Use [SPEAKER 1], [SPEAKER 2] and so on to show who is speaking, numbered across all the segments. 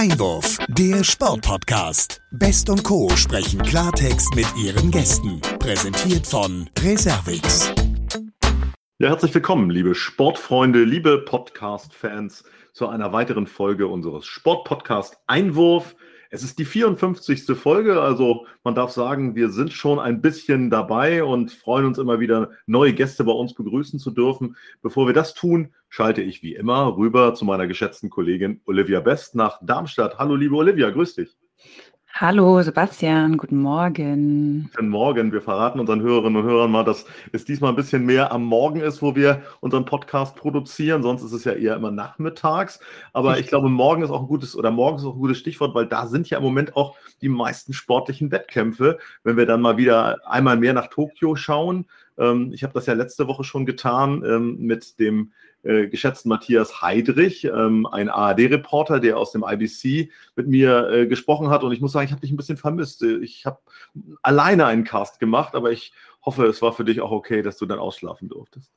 [SPEAKER 1] Einwurf, der Sportpodcast. Best und Co. sprechen Klartext mit ihren Gästen. Präsentiert von Reservix.
[SPEAKER 2] Ja, herzlich willkommen, liebe Sportfreunde, liebe Podcast-Fans, zu einer weiteren Folge unseres Sportpodcast Einwurf. Es ist die 54. Folge, also man darf sagen, wir sind schon ein bisschen dabei und freuen uns immer wieder, neue Gäste bei uns begrüßen zu dürfen. Bevor wir das tun, schalte ich wie immer rüber zu meiner geschätzten Kollegin Olivia Best nach Darmstadt. Hallo, liebe Olivia, grüß dich.
[SPEAKER 3] Hallo Sebastian, guten Morgen.
[SPEAKER 2] Guten Morgen. Wir verraten unseren Hörerinnen und Hörern mal, dass es diesmal ein bisschen mehr am Morgen ist, wo wir unseren Podcast produzieren. Sonst ist es ja eher immer nachmittags. Aber ich glaube, morgen ist auch ein gutes oder morgen ist auch ein gutes Stichwort, weil da sind ja im Moment auch die meisten sportlichen Wettkämpfe. Wenn wir dann mal wieder einmal mehr nach Tokio schauen. Ähm, ich habe das ja letzte Woche schon getan ähm, mit dem äh, geschätzten Matthias Heidrich, ähm, ein ARD-Reporter, der aus dem IBC mit mir äh, gesprochen hat. Und ich muss sagen, ich habe dich ein bisschen vermisst. Ich habe alleine einen Cast gemacht, aber ich hoffe, es war für dich auch okay, dass du dann ausschlafen durftest.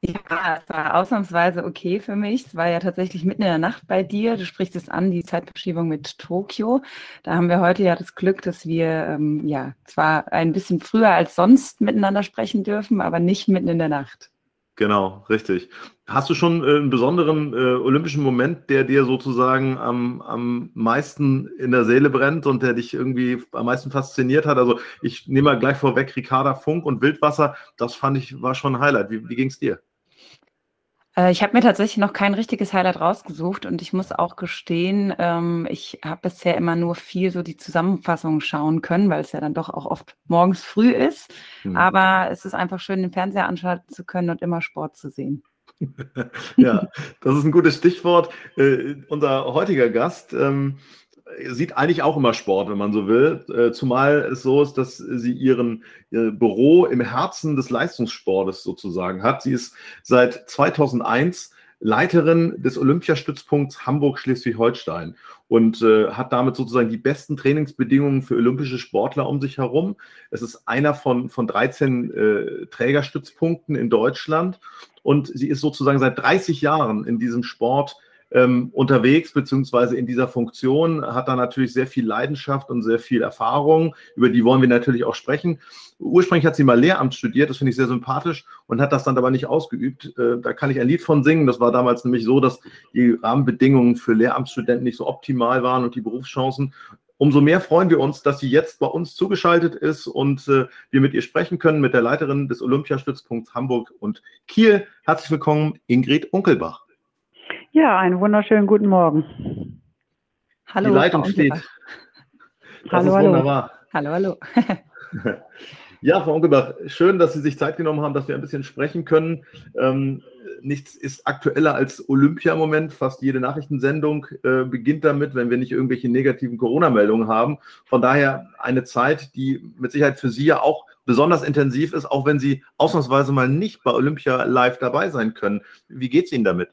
[SPEAKER 3] Ja, es war ausnahmsweise okay für mich. Es war ja tatsächlich mitten in der Nacht bei dir. Du sprichst es an, die Zeitverschiebung mit Tokio. Da haben wir heute ja das Glück, dass wir ähm, ja zwar ein bisschen früher als sonst miteinander sprechen dürfen, aber nicht mitten in der Nacht.
[SPEAKER 2] Genau, richtig. Hast du schon äh, einen besonderen äh, olympischen Moment, der dir sozusagen am, am meisten in der Seele brennt und der dich irgendwie am meisten fasziniert hat? Also ich nehme mal gleich vorweg Ricarda Funk und Wildwasser. Das fand ich, war schon ein Highlight. Wie, wie ging es dir?
[SPEAKER 3] Äh, ich habe mir tatsächlich noch kein richtiges Highlight rausgesucht und ich muss auch gestehen, ähm, ich habe bisher immer nur viel so die Zusammenfassungen schauen können, weil es ja dann doch auch oft morgens früh ist. Mhm. Aber es ist einfach schön, den Fernseher anschalten zu können und immer Sport zu sehen.
[SPEAKER 2] ja, das ist ein gutes Stichwort. Äh, unser heutiger Gast ähm, sieht eigentlich auch immer Sport, wenn man so will. Äh, zumal es so ist, dass sie ihren ihr Büro im Herzen des Leistungssportes sozusagen hat. Sie ist seit 2001 Leiterin des Olympiastützpunkts Hamburg-Schleswig-Holstein und äh, hat damit sozusagen die besten Trainingsbedingungen für olympische Sportler um sich herum. Es ist einer von, von 13 äh, Trägerstützpunkten in Deutschland und sie ist sozusagen seit 30 Jahren in diesem Sport ähm, unterwegs, beziehungsweise in dieser Funktion, hat da natürlich sehr viel Leidenschaft und sehr viel Erfahrung. Über die wollen wir natürlich auch sprechen. Ursprünglich hat sie mal Lehramt studiert, das finde ich sehr sympathisch und hat das dann aber nicht ausgeübt. Äh, da kann ich ein Lied von singen. Das war damals nämlich so, dass die Rahmenbedingungen für Lehramtsstudenten nicht so optimal waren und die Berufschancen. Umso mehr freuen wir uns, dass sie jetzt bei uns zugeschaltet ist und äh, wir mit ihr sprechen können, mit der Leiterin des Olympiastützpunkts Hamburg und Kiel. Herzlich willkommen, Ingrid Unkelbach.
[SPEAKER 4] Ja, einen wunderschönen guten Morgen.
[SPEAKER 2] Hallo. Die Leitung steht. Das
[SPEAKER 4] hallo,
[SPEAKER 2] ist
[SPEAKER 4] hallo.
[SPEAKER 2] wunderbar.
[SPEAKER 3] Hallo, hallo.
[SPEAKER 2] ja, Frau Onkelbach, schön, dass Sie sich Zeit genommen haben, dass wir ein bisschen sprechen können. Ähm, nichts ist aktueller als Olympia im Moment. Fast jede Nachrichtensendung äh, beginnt damit, wenn wir nicht irgendwelche negativen Corona-Meldungen haben. Von daher eine Zeit, die mit Sicherheit für Sie ja auch besonders intensiv ist, auch wenn Sie ausnahmsweise mal nicht bei Olympia live dabei sein können. Wie geht es Ihnen damit?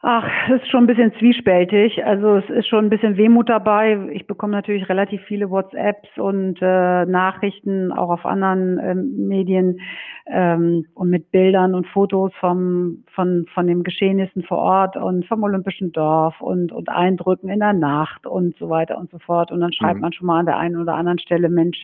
[SPEAKER 4] Ach, es ist schon ein bisschen zwiespältig. Also es ist schon ein bisschen Wehmut dabei. Ich bekomme natürlich relativ viele WhatsApps und äh, Nachrichten auch auf anderen ähm, Medien ähm, und mit Bildern und Fotos vom, von, von den Geschehnissen vor Ort und vom Olympischen Dorf und, und Eindrücken in der Nacht und so weiter und so fort. Und dann schreibt mhm. man schon mal an der einen oder anderen Stelle, Mensch,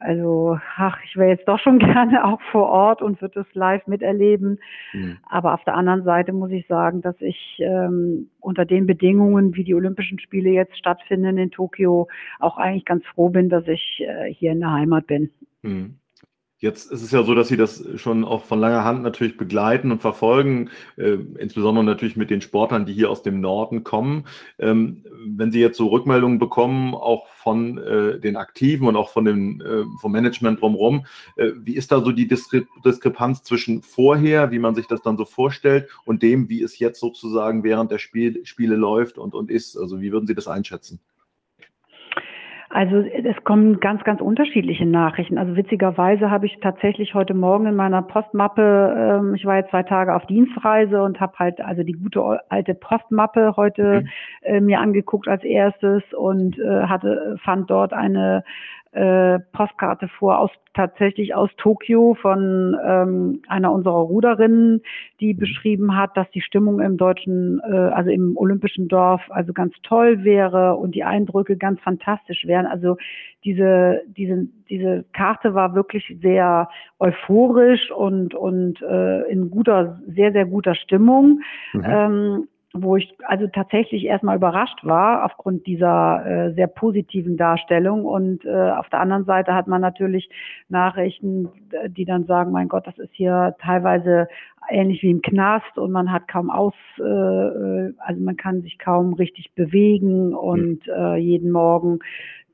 [SPEAKER 4] also, ach, ich wäre jetzt doch schon gerne auch vor Ort und würde es live miterleben. Mhm. Aber auf der anderen Seite muss ich sagen, dass ich ähm, unter den Bedingungen, wie die Olympischen Spiele jetzt stattfinden in Tokio, auch eigentlich ganz froh bin, dass ich äh, hier in der Heimat bin. Mhm.
[SPEAKER 2] Jetzt ist es ja so, dass Sie das schon auch von langer Hand natürlich begleiten und verfolgen, äh, insbesondere natürlich mit den Sportlern, die hier aus dem Norden kommen. Ähm, wenn Sie jetzt so Rückmeldungen bekommen, auch von äh, den Aktiven und auch von dem, äh, vom Management drumherum, äh, wie ist da so die Diskre Diskrepanz zwischen vorher, wie man sich das dann so vorstellt, und dem, wie es jetzt sozusagen während der Spiel Spiele läuft und, und ist? Also wie würden Sie das einschätzen?
[SPEAKER 4] Also es kommen ganz, ganz unterschiedliche Nachrichten. Also witzigerweise habe ich tatsächlich heute Morgen in meiner Postmappe, ähm, ich war jetzt zwei Tage auf Dienstreise und habe halt also die gute alte Postmappe heute mhm. äh, mir angeguckt als erstes und äh, hatte fand dort eine äh, Postkarte vor aus tatsächlich aus Tokio von ähm, einer unserer Ruderinnen, die beschrieben hat, dass die Stimmung im deutschen, äh, also im olympischen Dorf, also ganz toll wäre und die Eindrücke ganz fantastisch wären. Also diese diese diese Karte war wirklich sehr euphorisch und und äh, in guter, sehr sehr guter Stimmung. Mhm. Ähm, wo ich also tatsächlich erstmal überrascht war aufgrund dieser äh, sehr positiven Darstellung. Und äh, auf der anderen Seite hat man natürlich Nachrichten, die dann sagen, mein Gott, das ist hier teilweise ähnlich wie im Knast und man hat kaum aus, äh, äh also man kann sich kaum richtig bewegen und äh, jeden Morgen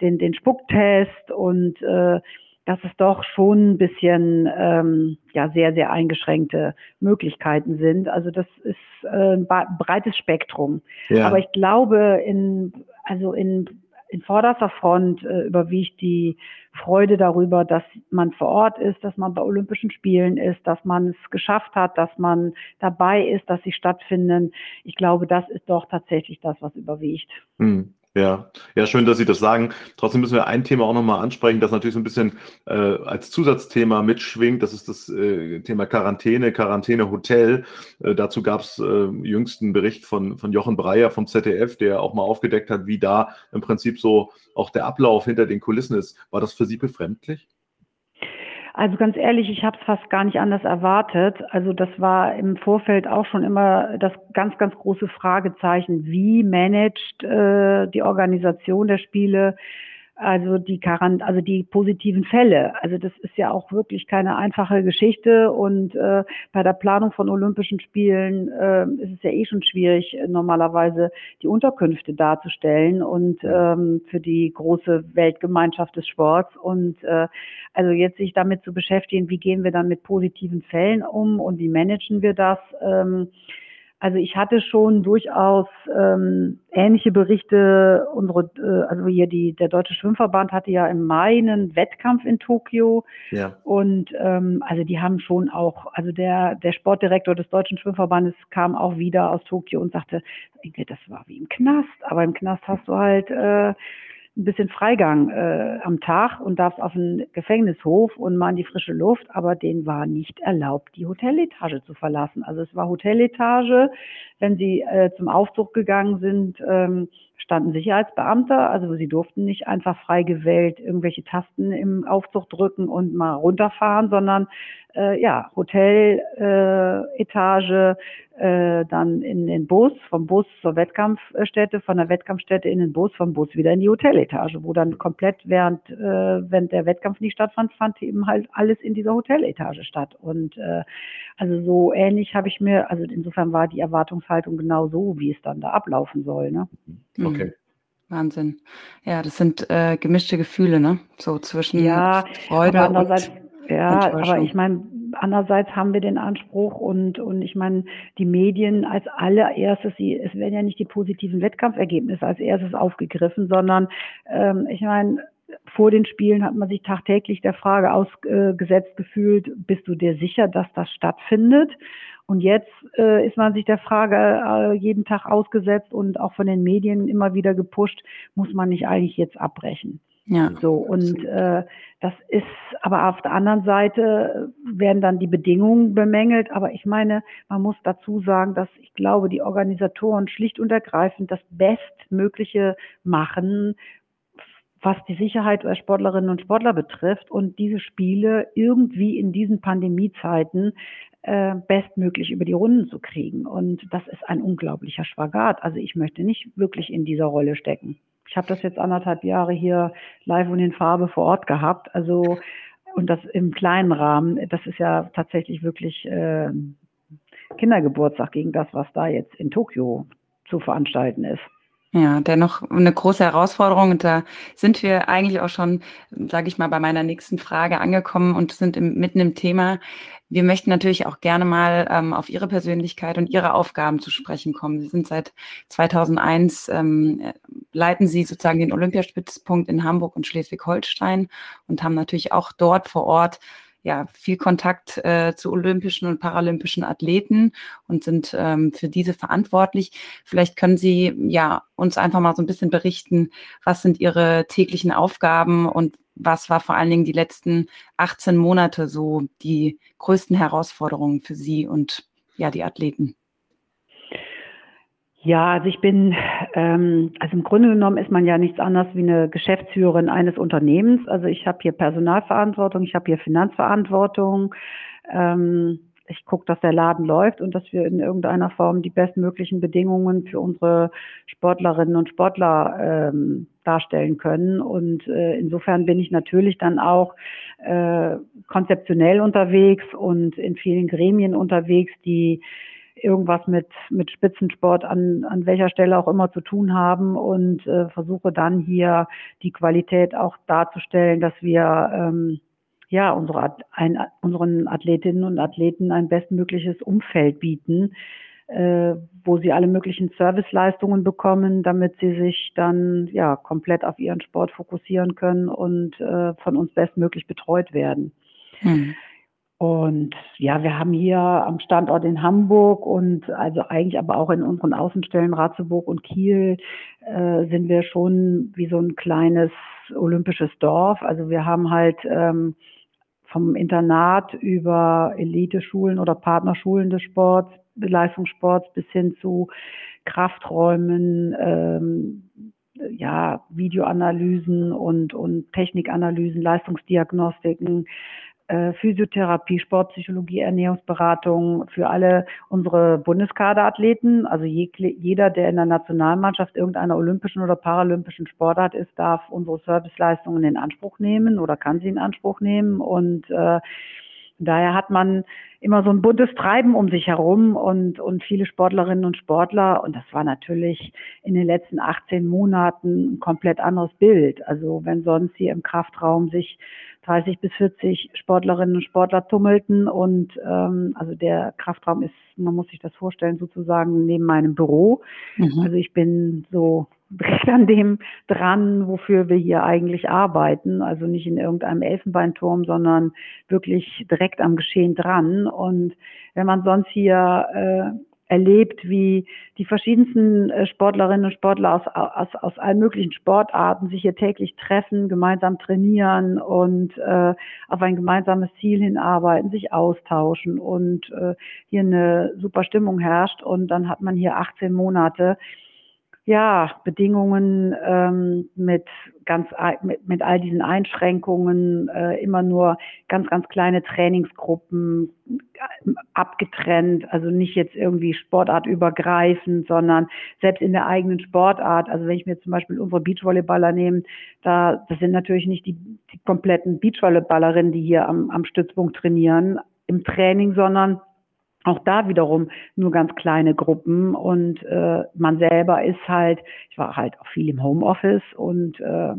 [SPEAKER 4] den, den Spucktest und äh, dass es doch schon ein bisschen ähm, ja sehr sehr eingeschränkte Möglichkeiten sind. Also das ist äh, ein breites Spektrum. Ja. Aber ich glaube in also in in vorderster Front äh, überwiegt die Freude darüber, dass man vor Ort ist, dass man bei Olympischen Spielen ist, dass man es geschafft hat, dass man dabei ist, dass sie stattfinden. Ich glaube, das ist doch tatsächlich das, was überwiegt.
[SPEAKER 2] Hm. Ja, ja, schön, dass Sie das sagen. Trotzdem müssen wir ein Thema auch nochmal ansprechen, das natürlich so ein bisschen äh, als Zusatzthema mitschwingt. Das ist das äh, Thema Quarantäne, Quarantäne-Hotel. Äh, dazu gab es äh, jüngsten Bericht von, von Jochen Breyer vom ZDF, der auch mal aufgedeckt hat, wie da im Prinzip so auch der Ablauf hinter den Kulissen ist. War das für Sie befremdlich?
[SPEAKER 4] Also ganz ehrlich, ich habe es fast gar nicht anders erwartet. Also das war im Vorfeld auch schon immer das ganz, ganz große Fragezeichen. Wie managt äh, die Organisation der Spiele also die Quarant also die positiven Fälle. Also das ist ja auch wirklich keine einfache Geschichte und äh, bei der Planung von Olympischen Spielen äh, ist es ja eh schon schwierig, normalerweise die Unterkünfte darzustellen und ähm, für die große Weltgemeinschaft des Sports und äh, also jetzt sich damit zu beschäftigen, wie gehen wir dann mit positiven Fällen um und wie managen wir das? Ähm, also ich hatte schon durchaus ähm, ähnliche Berichte. Unsere, äh, also hier die, der Deutsche Schwimmverband hatte ja im Mai einen Wettkampf in Tokio. Ja. Und ähm, also die haben schon auch, also der, der Sportdirektor des Deutschen Schwimmverbandes kam auch wieder aus Tokio und sagte, das war wie im Knast, aber im Knast hast du halt äh, ein bisschen Freigang äh, am Tag und darfst auf den Gefängnishof und mal in die frische Luft, aber denen war nicht erlaubt, die Hoteletage zu verlassen. Also es war Hoteletage. Wenn sie äh, zum Aufzug gegangen sind, ähm, standen Sicherheitsbeamte, also sie durften nicht einfach frei gewählt irgendwelche Tasten im Aufzug drücken und mal runterfahren, sondern äh, ja, Hoteletage, äh, dann in den Bus, vom Bus zur Wettkampfstätte, von der Wettkampfstätte in den Bus, vom Bus wieder in die Hoteletage, wo dann komplett während, äh, wenn der Wettkampf nicht stattfand, fand eben halt alles in dieser Hoteletage statt. Und äh, also so ähnlich habe ich mir, also insofern war die Erwartungshaltung genau so, wie es dann da ablaufen soll. Ne?
[SPEAKER 3] Mhm. Okay. Wahnsinn. Ja, das sind äh, gemischte Gefühle, ne? So zwischen
[SPEAKER 4] ja, Freude aber andererseits, und Ja, aber ich meine, andererseits haben wir den Anspruch und, und ich meine, die Medien als allererstes, sie, es werden ja nicht die positiven Wettkampfergebnisse als erstes aufgegriffen, sondern ähm, ich meine, vor den Spielen hat man sich tagtäglich der Frage ausgesetzt gefühlt, bist du dir sicher, dass das stattfindet? Und jetzt äh, ist man sich der Frage äh, jeden Tag ausgesetzt und auch von den Medien immer wieder gepusht, muss man nicht eigentlich jetzt abbrechen? Ja. So, und äh, das ist, aber auf der anderen Seite werden dann die Bedingungen bemängelt. Aber ich meine, man muss dazu sagen, dass ich glaube, die Organisatoren schlicht und ergreifend das Bestmögliche machen, was die Sicherheit der Sportlerinnen und Sportler betrifft und diese Spiele irgendwie in diesen Pandemiezeiten äh, bestmöglich über die Runden zu kriegen. Und das ist ein unglaublicher Spagat. Also ich möchte nicht wirklich in dieser Rolle stecken. Ich habe das jetzt anderthalb Jahre hier live und in Farbe vor Ort gehabt. Also und das im kleinen Rahmen. Das ist ja tatsächlich wirklich äh, Kindergeburtstag gegen das, was da jetzt in Tokio zu veranstalten ist.
[SPEAKER 3] Ja, dennoch eine große Herausforderung. Und da sind wir eigentlich auch schon, sage ich mal, bei meiner nächsten Frage angekommen und sind im, mitten im Thema. Wir möchten natürlich auch gerne mal ähm, auf Ihre Persönlichkeit und Ihre Aufgaben zu sprechen kommen. Sie sind seit 2001, ähm, leiten Sie sozusagen den Olympiastützpunkt in Hamburg und Schleswig-Holstein und haben natürlich auch dort vor Ort ja, viel Kontakt äh, zu olympischen und paralympischen Athleten und sind ähm, für diese verantwortlich. Vielleicht können Sie ja uns einfach mal so ein bisschen berichten, was sind Ihre täglichen Aufgaben und was war vor allen Dingen die letzten 18 Monate so die größten Herausforderungen für Sie und ja, die Athleten?
[SPEAKER 4] Ja, also ich bin, ähm, also im Grunde genommen ist man ja nichts anderes wie eine Geschäftsführerin eines Unternehmens. Also ich habe hier Personalverantwortung, ich habe hier Finanzverantwortung. Ähm, ich gucke, dass der Laden läuft und dass wir in irgendeiner Form die bestmöglichen Bedingungen für unsere Sportlerinnen und Sportler ähm, darstellen können. Und äh, insofern bin ich natürlich dann auch äh, konzeptionell unterwegs und in vielen Gremien unterwegs, die irgendwas mit, mit Spitzensport an, an welcher Stelle auch immer zu tun haben und äh, versuche dann hier die Qualität auch darzustellen, dass wir ähm, ja, unsere, ein, unseren Athletinnen und Athleten ein bestmögliches Umfeld bieten, äh, wo sie alle möglichen Serviceleistungen bekommen, damit sie sich dann ja komplett auf ihren Sport fokussieren können und äh, von uns bestmöglich betreut werden. Hm. Und ja, wir haben hier am Standort in Hamburg und also eigentlich aber auch in unseren Außenstellen Ratzeburg und Kiel äh, sind wir schon wie so ein kleines olympisches Dorf. Also wir haben halt ähm, vom Internat über Eliteschulen oder Partnerschulen des Sports, Leistungssports bis hin zu Krafträumen, ähm, ja, Videoanalysen und, und Technikanalysen, Leistungsdiagnostiken, Physiotherapie, Sportpsychologie, Ernährungsberatung für alle unsere Bundeskaderathleten. Also jeder, der in der Nationalmannschaft irgendeiner olympischen oder paralympischen Sportart ist, darf unsere Serviceleistungen in Anspruch nehmen oder kann sie in Anspruch nehmen. Und äh, daher hat man immer so ein buntes Treiben um sich herum und, und viele Sportlerinnen und Sportler. Und das war natürlich in den letzten 18 Monaten ein komplett anderes Bild. Also wenn sonst hier im Kraftraum sich 30 bis 40 Sportlerinnen und Sportler tummelten und ähm, also der Kraftraum ist, man muss sich das vorstellen, sozusagen neben meinem Büro. Mhm. Also ich bin so direkt an dem dran, wofür wir hier eigentlich arbeiten. Also nicht in irgendeinem Elfenbeinturm, sondern wirklich direkt am Geschehen dran. Und wenn man sonst hier äh, erlebt, wie die verschiedensten äh, Sportlerinnen und Sportler aus, aus, aus allen möglichen Sportarten sich hier täglich treffen, gemeinsam trainieren und äh, auf ein gemeinsames Ziel hinarbeiten, sich austauschen und äh, hier eine super Stimmung herrscht. Und dann hat man hier 18 Monate ja, Bedingungen ähm, mit ganz mit, mit all diesen Einschränkungen, äh, immer nur ganz, ganz kleine Trainingsgruppen äh, abgetrennt, also nicht jetzt irgendwie sportartübergreifend, sondern selbst in der eigenen Sportart. Also wenn ich mir zum Beispiel unsere Beachvolleyballer nehme, da das sind natürlich nicht die, die kompletten Beachvolleyballerinnen, die hier am, am Stützpunkt trainieren im Training, sondern auch da wiederum nur ganz kleine Gruppen und äh, man selber ist halt, ich war halt auch viel im Homeoffice und äh,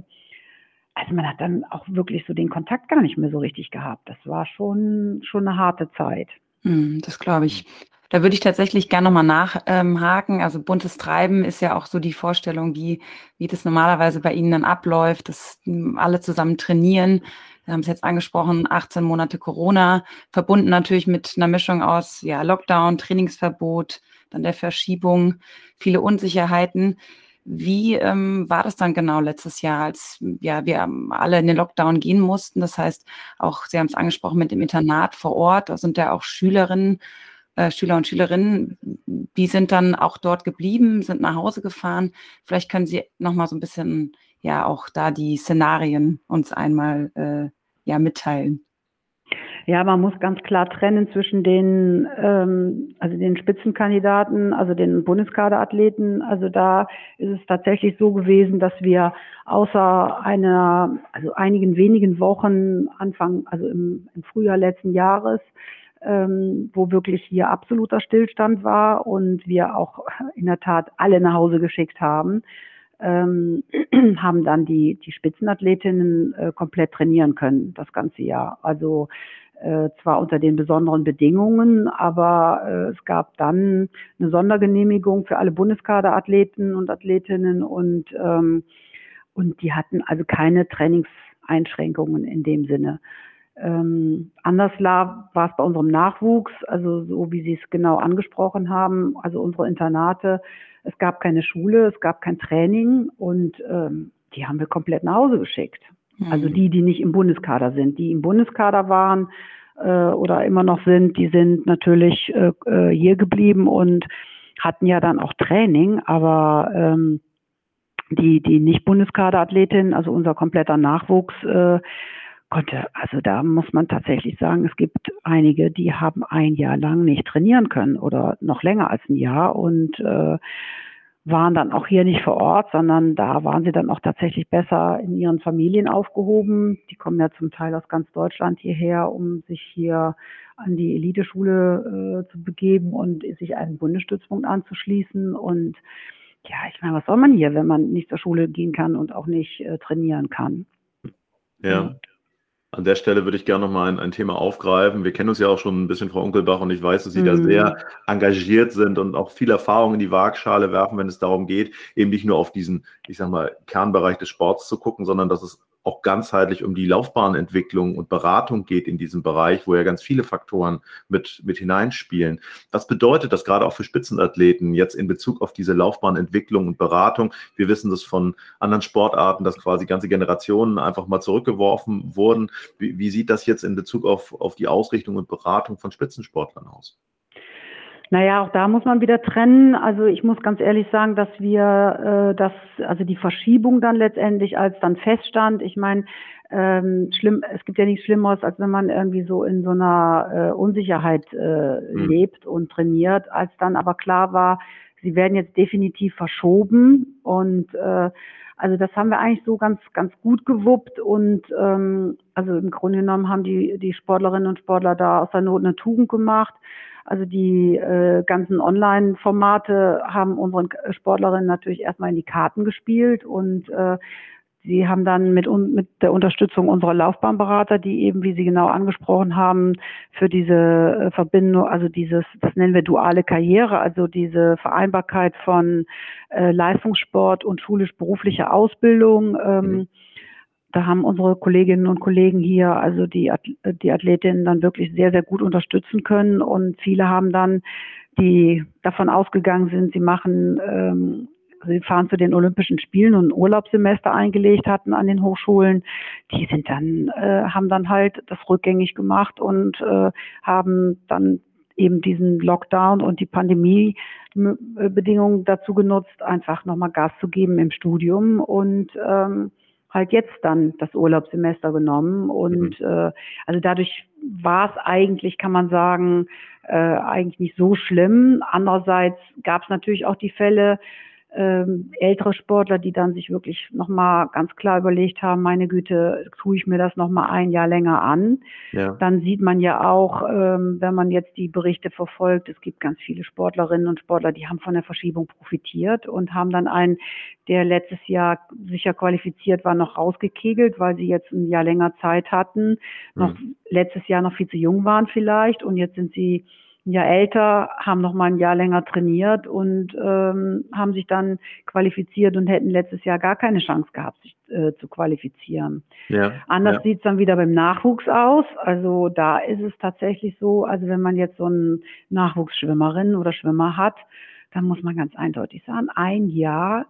[SPEAKER 4] also man hat dann auch wirklich so den Kontakt gar nicht mehr so richtig gehabt. Das war schon schon eine harte Zeit.
[SPEAKER 3] Hm, das glaube ich. Da würde ich tatsächlich gerne nochmal nachhaken. Ähm, also buntes Treiben ist ja auch so die Vorstellung, wie, wie das normalerweise bei Ihnen dann abläuft, dass hm, alle zusammen trainieren. Wir haben es jetzt angesprochen, 18 Monate Corona, verbunden natürlich mit einer Mischung aus ja, Lockdown, Trainingsverbot, dann der Verschiebung, viele Unsicherheiten. Wie ähm, war das dann genau letztes Jahr, als ja, wir alle in den Lockdown gehen mussten? Das heißt, auch Sie haben es angesprochen mit dem Internat vor Ort, da sind ja auch Schülerinnen, äh, Schüler und Schülerinnen, die sind dann auch dort geblieben, sind nach Hause gefahren. Vielleicht können Sie noch mal so ein bisschen ja auch da die Szenarien uns einmal äh, ja mitteilen?
[SPEAKER 4] Ja, man muss ganz klar trennen zwischen den, ähm, also den Spitzenkandidaten, also den Bundeskaderathleten. Also da ist es tatsächlich so gewesen, dass wir außer einer, also einigen wenigen Wochen Anfang, also im, im Frühjahr letzten Jahres, ähm, wo wirklich hier absoluter Stillstand war und wir auch in der Tat alle nach Hause geschickt haben, ähm, haben dann die, die Spitzenathletinnen äh, komplett trainieren können, das ganze Jahr. Also äh, zwar unter den besonderen Bedingungen, aber äh, es gab dann eine Sondergenehmigung für alle Bundeskaderathleten und Athletinnen und, ähm, und die hatten also keine Trainingseinschränkungen in dem Sinne. Ähm, anders war es bei unserem Nachwuchs, also so wie Sie es genau angesprochen haben, also unsere Internate es gab keine Schule, es gab kein Training und ähm, die haben wir komplett nach Hause geschickt. Mhm. Also die, die nicht im Bundeskader sind. Die im Bundeskader waren äh, oder immer noch sind, die sind natürlich äh, äh, hier geblieben und hatten ja dann auch Training, aber ähm, die, die nicht Bundeskaderathletin, also unser kompletter Nachwuchs, äh, konnte, also da muss man tatsächlich sagen, es gibt einige, die haben ein Jahr lang nicht trainieren können oder noch länger als ein Jahr und äh, waren dann auch hier nicht vor Ort, sondern da waren sie dann auch tatsächlich besser in ihren Familien aufgehoben. Die kommen ja zum Teil aus ganz Deutschland hierher, um sich hier an die Eliteschule äh, zu begeben und sich einen Bundesstützpunkt anzuschließen. Und ja, ich meine, was soll man hier, wenn man nicht zur Schule gehen kann und auch nicht äh, trainieren kann?
[SPEAKER 2] Ja. An der Stelle würde ich gerne nochmal ein, ein Thema aufgreifen. Wir kennen uns ja auch schon ein bisschen, Frau Unkelbach, und ich weiß, dass Sie mhm. da sehr engagiert sind und auch viel Erfahrung in die Waagschale werfen, wenn es darum geht, eben nicht nur auf diesen, ich sag mal, Kernbereich des Sports zu gucken, sondern dass es auch ganzheitlich um die Laufbahnentwicklung und Beratung geht in diesem Bereich, wo ja ganz viele Faktoren mit, mit hineinspielen. Was bedeutet das gerade auch für Spitzenathleten jetzt in Bezug auf diese Laufbahnentwicklung und Beratung? Wir wissen das von anderen Sportarten, dass quasi ganze Generationen einfach mal zurückgeworfen wurden. Wie, wie sieht das jetzt in Bezug auf, auf die Ausrichtung und Beratung von Spitzensportlern aus?
[SPEAKER 4] Naja, auch da muss man wieder trennen. Also ich muss ganz ehrlich sagen, dass wir äh, das, also die Verschiebung dann letztendlich, als dann feststand, ich meine, ähm, schlimm, es gibt ja nichts Schlimmeres, als wenn man irgendwie so in so einer äh, Unsicherheit äh, mhm. lebt und trainiert, als dann aber klar war, sie werden jetzt definitiv verschoben und äh, also das haben wir eigentlich so ganz, ganz gut gewuppt und ähm, also im Grunde genommen haben die, die Sportlerinnen und Sportler da aus der Not eine Tugend gemacht. Also die äh, ganzen Online-Formate haben unseren Sportlerinnen natürlich erstmal in die Karten gespielt und äh, Sie haben dann mit, mit der Unterstützung unserer Laufbahnberater, die eben, wie Sie genau angesprochen haben, für diese äh, Verbindung, also dieses, das nennen wir duale Karriere, also diese Vereinbarkeit von äh, Leistungssport und schulisch-beruflicher Ausbildung, ähm, mhm da haben unsere Kolleginnen und Kollegen hier, also die, die Athletinnen dann wirklich sehr, sehr gut unterstützen können. Und viele haben dann, die davon ausgegangen sind, sie machen, ähm, sie fahren zu den Olympischen Spielen und ein Urlaubssemester eingelegt hatten an den Hochschulen, die sind dann, äh, haben dann halt das rückgängig gemacht und äh, haben dann eben diesen Lockdown und die Pandemiebedingungen dazu genutzt, einfach nochmal Gas zu geben im Studium und ähm, halt jetzt dann das Urlaubssemester genommen und mhm. äh, also dadurch war es eigentlich, kann man sagen, äh, eigentlich nicht so schlimm. Andererseits gab es natürlich auch die Fälle, ähm, ältere Sportler, die dann sich wirklich nochmal ganz klar überlegt haben, meine Güte, tue ich mir das nochmal ein Jahr länger an. Ja. Dann sieht man ja auch, ähm, wenn man jetzt die Berichte verfolgt, es gibt ganz viele Sportlerinnen und Sportler, die haben von der Verschiebung profitiert und haben dann einen, der letztes Jahr sicher qualifiziert war, noch rausgekegelt, weil sie jetzt ein Jahr länger Zeit hatten, noch mhm. letztes Jahr noch viel zu jung waren vielleicht und jetzt sind sie ein Jahr älter, haben noch mal ein Jahr länger trainiert und ähm, haben sich dann qualifiziert und hätten letztes Jahr gar keine Chance gehabt, sich äh, zu qualifizieren. Ja, Anders ja. sieht es dann wieder beim Nachwuchs aus. Also da ist es tatsächlich so, also wenn man jetzt so einen Nachwuchsschwimmerin oder Schwimmer hat, dann muss man ganz eindeutig sagen, ein Jahr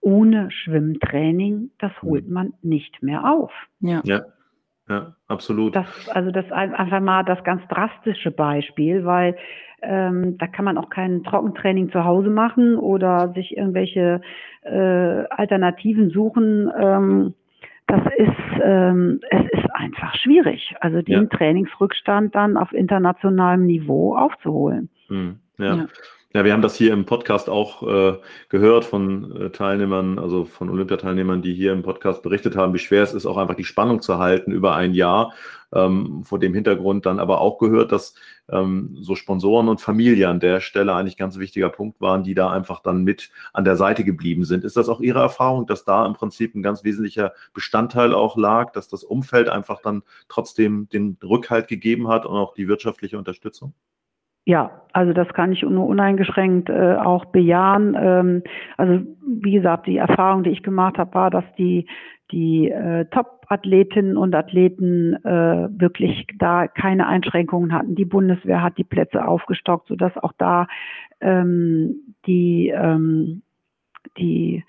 [SPEAKER 4] ohne Schwimmtraining, das holt mhm. man nicht mehr auf.
[SPEAKER 2] Ja. ja. Ja, absolut.
[SPEAKER 4] Das, also das ist einfach mal das ganz drastische Beispiel, weil ähm, da kann man auch kein Trockentraining zu Hause machen oder sich irgendwelche äh, Alternativen suchen. Ähm, das ist, ähm, es ist einfach schwierig, also den ja. Trainingsrückstand dann auf internationalem Niveau aufzuholen.
[SPEAKER 2] Hm, ja. ja. Ja, wir haben das hier im Podcast auch äh, gehört von äh, Teilnehmern, also von Olympiateilnehmern, die hier im Podcast berichtet haben, wie schwer es ist, auch einfach die Spannung zu halten über ein Jahr. Ähm, vor dem Hintergrund dann aber auch gehört, dass ähm, so Sponsoren und Familie an der Stelle eigentlich ganz wichtiger Punkt waren, die da einfach dann mit an der Seite geblieben sind. Ist das auch Ihre Erfahrung, dass da im Prinzip ein ganz wesentlicher Bestandteil auch lag, dass das Umfeld einfach dann trotzdem den Rückhalt gegeben hat und auch die wirtschaftliche Unterstützung?
[SPEAKER 4] Ja, also das kann ich nur uneingeschränkt äh, auch bejahen. Ähm, also wie gesagt, die Erfahrung, die ich gemacht habe, war, dass die die äh, Top-Athletinnen und Athleten äh, wirklich da keine Einschränkungen hatten. Die Bundeswehr hat die Plätze aufgestockt, sodass auch da ähm, die ähm, die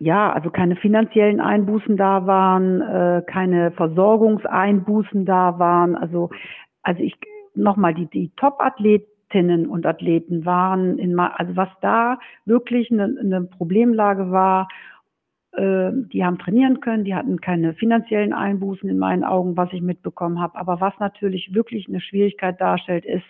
[SPEAKER 4] ja, also keine finanziellen Einbußen da waren, äh, keine Versorgungseinbußen da waren. Also, also ich nochmal, die, die Top-Athletinnen und Athleten waren in, also was da wirklich eine, eine Problemlage war, äh, die haben trainieren können, die hatten keine finanziellen Einbußen in meinen Augen, was ich mitbekommen habe. Aber was natürlich wirklich eine Schwierigkeit darstellt, ist,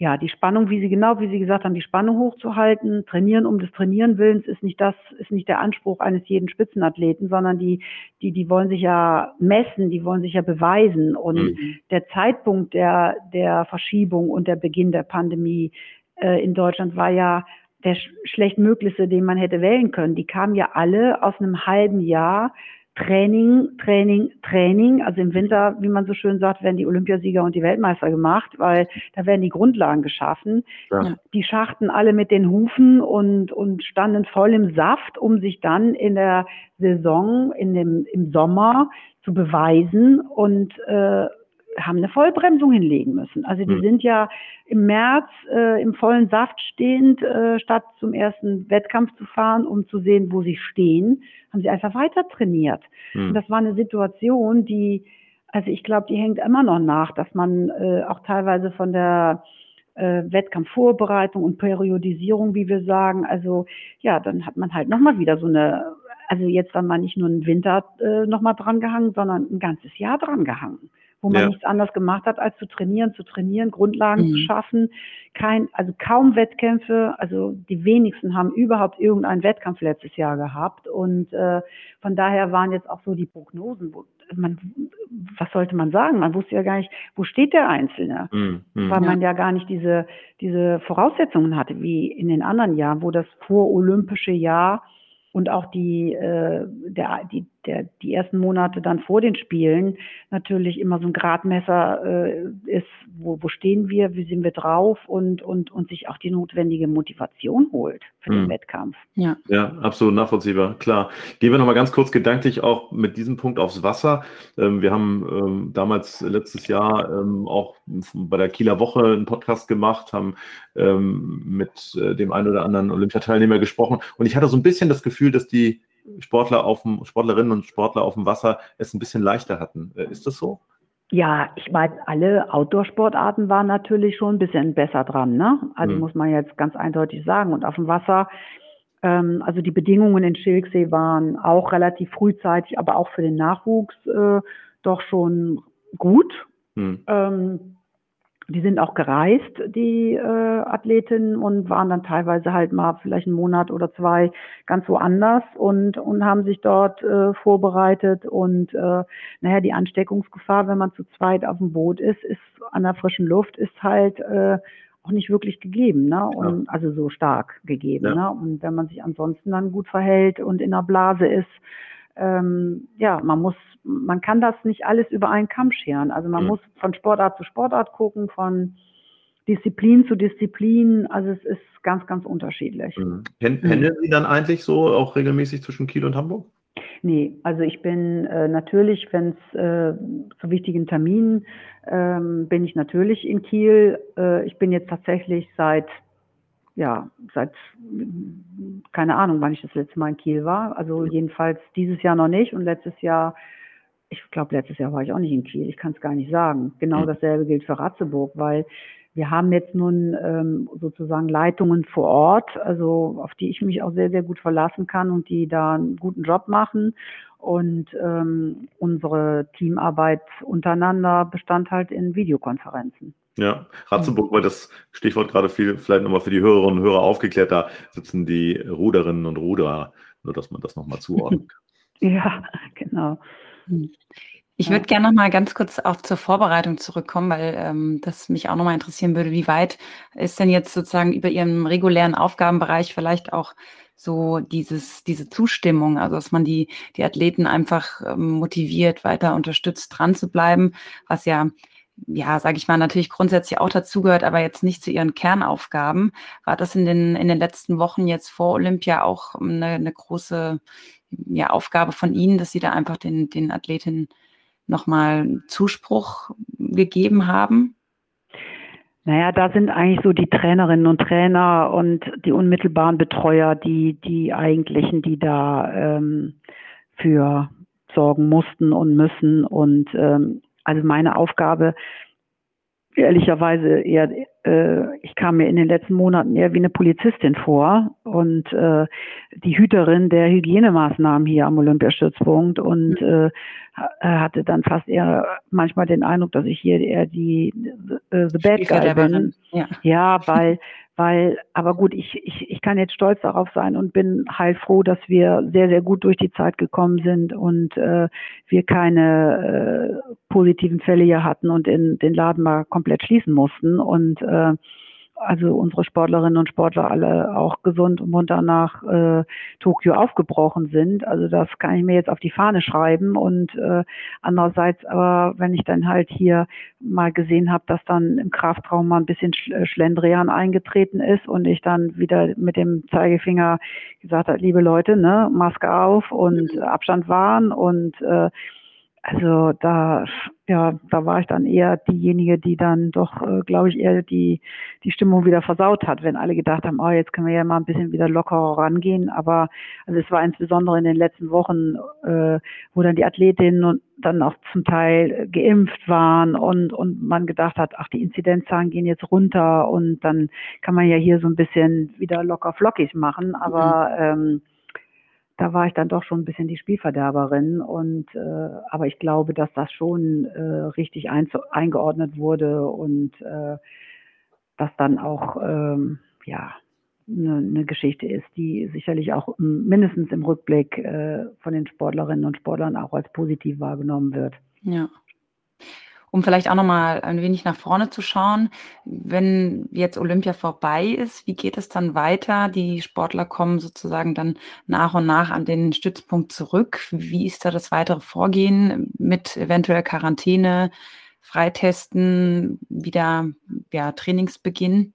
[SPEAKER 4] ja, die Spannung, wie Sie genau, wie Sie gesagt haben, die Spannung hochzuhalten, trainieren um des Trainieren Willens ist nicht das, ist nicht der Anspruch eines jeden Spitzenathleten, sondern die, die, die wollen sich ja messen, die wollen sich ja beweisen. Und mhm. der Zeitpunkt der, der Verschiebung und der Beginn der Pandemie äh, in Deutschland war ja der schlechtmöglichste, den man hätte wählen können. Die kamen ja alle aus einem halben Jahr Training, Training, Training. Also im Winter, wie man so schön sagt, werden die Olympiasieger und die Weltmeister gemacht, weil da werden die Grundlagen geschaffen. Ja. Die schachten alle mit den Hufen und, und standen voll im Saft, um sich dann in der Saison, in dem, im Sommer zu beweisen und äh, haben eine Vollbremsung hinlegen müssen. Also die mhm. sind ja im März äh, im vollen Saft stehend, äh, statt zum ersten Wettkampf zu fahren, um zu sehen, wo sie stehen, haben sie einfach weiter trainiert. Mhm. Und das war eine Situation, die, also ich glaube, die hängt immer noch nach, dass man äh, auch teilweise von der äh, Wettkampfvorbereitung und Periodisierung, wie wir sagen, also ja, dann hat man halt nochmal wieder so eine also jetzt dann mal nicht nur einen Winter äh, nochmal dran gehangen, sondern ein ganzes Jahr dran gehangen wo man ja. nichts anderes gemacht hat, als zu trainieren, zu trainieren, Grundlagen mhm. zu schaffen. Kein, also kaum Wettkämpfe, also die wenigsten haben überhaupt irgendeinen Wettkampf letztes Jahr gehabt. Und äh, von daher waren jetzt auch so die Prognosen, wo, man, was sollte man sagen? Man wusste ja gar nicht, wo steht der Einzelne, mhm. mhm. weil man ja gar nicht diese, diese Voraussetzungen hatte, wie in den anderen Jahren, wo das vorolympische Jahr und auch die, äh, der, die, der, die ersten Monate dann vor den Spielen natürlich immer so ein Gradmesser äh, ist, wo, wo stehen wir, wie sind wir drauf und, und, und sich auch die notwendige Motivation holt für den mhm. Wettkampf.
[SPEAKER 2] Ja. ja, absolut nachvollziehbar, klar. Gehen wir nochmal ganz kurz gedanklich auch mit diesem Punkt aufs Wasser. Ähm, wir haben ähm, damals letztes Jahr ähm, auch bei der Kieler Woche einen Podcast gemacht, haben ähm, mit äh, dem einen oder anderen Olympiateilnehmer gesprochen und ich hatte so ein bisschen das Gefühl, dass die Sportler auf dem, Sportlerinnen und Sportler auf dem Wasser es ein bisschen leichter hatten. Äh, ist das so?
[SPEAKER 4] Ja, ich meine, alle Outdoor-Sportarten waren natürlich schon ein bisschen besser dran, ne? Also mhm. muss man jetzt ganz eindeutig sagen. Und auf dem Wasser, ähm, also die Bedingungen in Schilksee waren auch relativ frühzeitig, aber auch für den Nachwuchs äh, doch schon gut. Mhm. Ähm, die sind auch gereist, die äh, Athletinnen, und waren dann teilweise halt mal vielleicht einen Monat oder zwei ganz woanders und, und haben sich dort äh, vorbereitet. Und äh, naja, die Ansteckungsgefahr, wenn man zu zweit auf dem Boot ist, ist an der frischen Luft, ist halt äh, auch nicht wirklich gegeben, ne? Und ja. also so stark gegeben. Ja. Ne? Und wenn man sich ansonsten dann gut verhält und in der Blase ist, ähm, ja, man muss, man kann das nicht alles über einen Kamm scheren. Also man mhm. muss von Sportart zu Sportart gucken, von Disziplin zu Disziplin. Also es ist ganz, ganz unterschiedlich.
[SPEAKER 2] Mhm. Pendeln Sie dann eigentlich so auch regelmäßig zwischen Kiel und Hamburg?
[SPEAKER 4] Nee, also ich bin äh, natürlich, wenn es äh, zu wichtigen Terminen ähm, bin ich natürlich in Kiel. Äh, ich bin jetzt tatsächlich seit ja, seit, keine Ahnung, wann ich das letzte Mal in Kiel war. Also jedenfalls dieses Jahr noch nicht und letztes Jahr, ich glaube, letztes Jahr war ich auch nicht in Kiel. Ich kann es gar nicht sagen. Genau dasselbe gilt für Ratzeburg, weil wir haben jetzt nun ähm, sozusagen Leitungen vor Ort, also auf die ich mich auch sehr, sehr gut verlassen kann und die da einen guten Job machen. Und ähm, unsere Teamarbeit untereinander bestand halt in Videokonferenzen.
[SPEAKER 2] Ja, Ratzeburg war das Stichwort gerade viel, vielleicht nochmal für die Hörerinnen und Hörer aufgeklärt. Da sitzen die Ruderinnen und Ruderer, nur dass man das nochmal zuordnen kann.
[SPEAKER 4] Ja, genau.
[SPEAKER 3] Ich würde gerne noch mal ganz kurz auch zur Vorbereitung zurückkommen, weil ähm, das mich auch noch mal interessieren würde. Wie weit ist denn jetzt sozusagen über Ihren regulären Aufgabenbereich vielleicht auch so dieses, diese Zustimmung, also dass man die, die Athleten einfach ähm, motiviert, weiter unterstützt, dran zu bleiben, was ja ja, sage ich mal, natürlich grundsätzlich auch dazugehört, aber jetzt nicht zu ihren Kernaufgaben. War das in den, in den letzten Wochen jetzt vor Olympia auch eine, eine große ja, Aufgabe von Ihnen, dass Sie da einfach den, den Athletinnen nochmal Zuspruch gegeben haben?
[SPEAKER 4] Naja, da sind eigentlich so die Trainerinnen und Trainer und die unmittelbaren Betreuer, die, die eigentlichen, die da ähm, für sorgen mussten und müssen. Und ähm, also meine Aufgabe ehrlicherweise eher, ich kam mir in den letzten Monaten eher wie eine Polizistin vor und äh, die Hüterin der Hygienemaßnahmen hier am Olympiastützpunkt und mhm. äh, hatte dann fast eher manchmal den Eindruck, dass ich hier eher die the, the bad guy bin. Ja. ja, weil weil, aber gut, ich, ich, ich kann jetzt stolz darauf sein und bin heilfroh, dass wir sehr, sehr gut durch die Zeit gekommen sind und äh, wir keine äh, positiven Fälle hier hatten und in den Laden mal komplett schließen mussten. Und äh, also unsere Sportlerinnen und Sportler alle auch gesund und munter nach äh, Tokio aufgebrochen sind. Also das kann ich mir jetzt auf die Fahne schreiben. Und äh, andererseits, aber wenn ich dann halt hier mal gesehen habe, dass dann im Kraftraum mal ein bisschen äh, Schlendrian eingetreten ist und ich dann wieder mit dem Zeigefinger gesagt habe, liebe Leute, ne, Maske auf und Abstand wahren und äh, also da, ja, da war ich dann eher diejenige, die dann doch, äh, glaube ich, eher die, die Stimmung wieder versaut hat, wenn alle gedacht haben, oh, jetzt können wir ja mal ein bisschen wieder lockerer rangehen. Aber also es war insbesondere in den letzten Wochen, äh, wo dann die Athletinnen dann auch zum Teil geimpft waren und, und man gedacht hat, ach, die Inzidenzzahlen gehen jetzt runter und dann kann man ja hier so ein bisschen wieder locker flockig machen. Aber mhm. ähm, da war ich dann doch schon ein bisschen die Spielverderberin und äh, aber ich glaube, dass das schon äh, richtig ein, eingeordnet wurde und äh, dass dann auch ähm, ja eine, eine Geschichte ist, die sicherlich auch mindestens im Rückblick äh, von den Sportlerinnen und Sportlern auch als positiv wahrgenommen wird.
[SPEAKER 3] Ja um vielleicht auch nochmal ein wenig nach vorne zu schauen, wenn jetzt Olympia vorbei ist, wie geht es dann weiter? Die Sportler kommen sozusagen dann nach und nach an den Stützpunkt zurück. Wie ist da das weitere Vorgehen mit eventuell Quarantäne, Freitesten, wieder ja, Trainingsbeginn?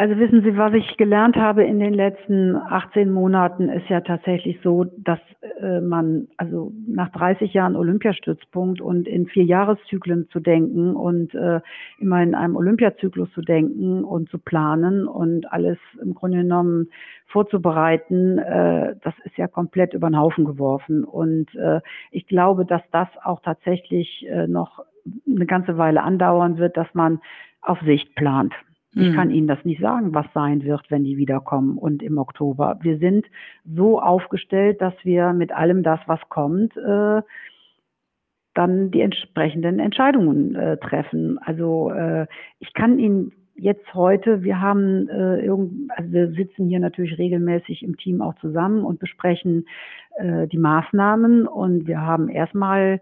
[SPEAKER 4] Also wissen Sie, was ich gelernt habe in den letzten 18 Monaten, ist ja tatsächlich so, dass äh, man also nach 30 Jahren Olympiastützpunkt und in vier Jahreszyklen zu denken und äh, immer in einem Olympiazyklus zu denken und zu planen und alles im Grunde genommen vorzubereiten, äh, das ist ja komplett über den Haufen geworfen. Und äh, ich glaube, dass das auch tatsächlich äh, noch eine ganze Weile andauern wird, dass man auf Sicht plant. Ich mhm. kann Ihnen das nicht sagen, was sein wird, wenn die wiederkommen und im Oktober. Wir sind so aufgestellt, dass wir mit allem das, was kommt, äh, dann die entsprechenden Entscheidungen äh, treffen. Also äh, ich kann Ihnen jetzt heute, wir haben äh, irgend, also wir sitzen hier natürlich regelmäßig im Team auch zusammen und besprechen äh, die Maßnahmen und wir haben erstmal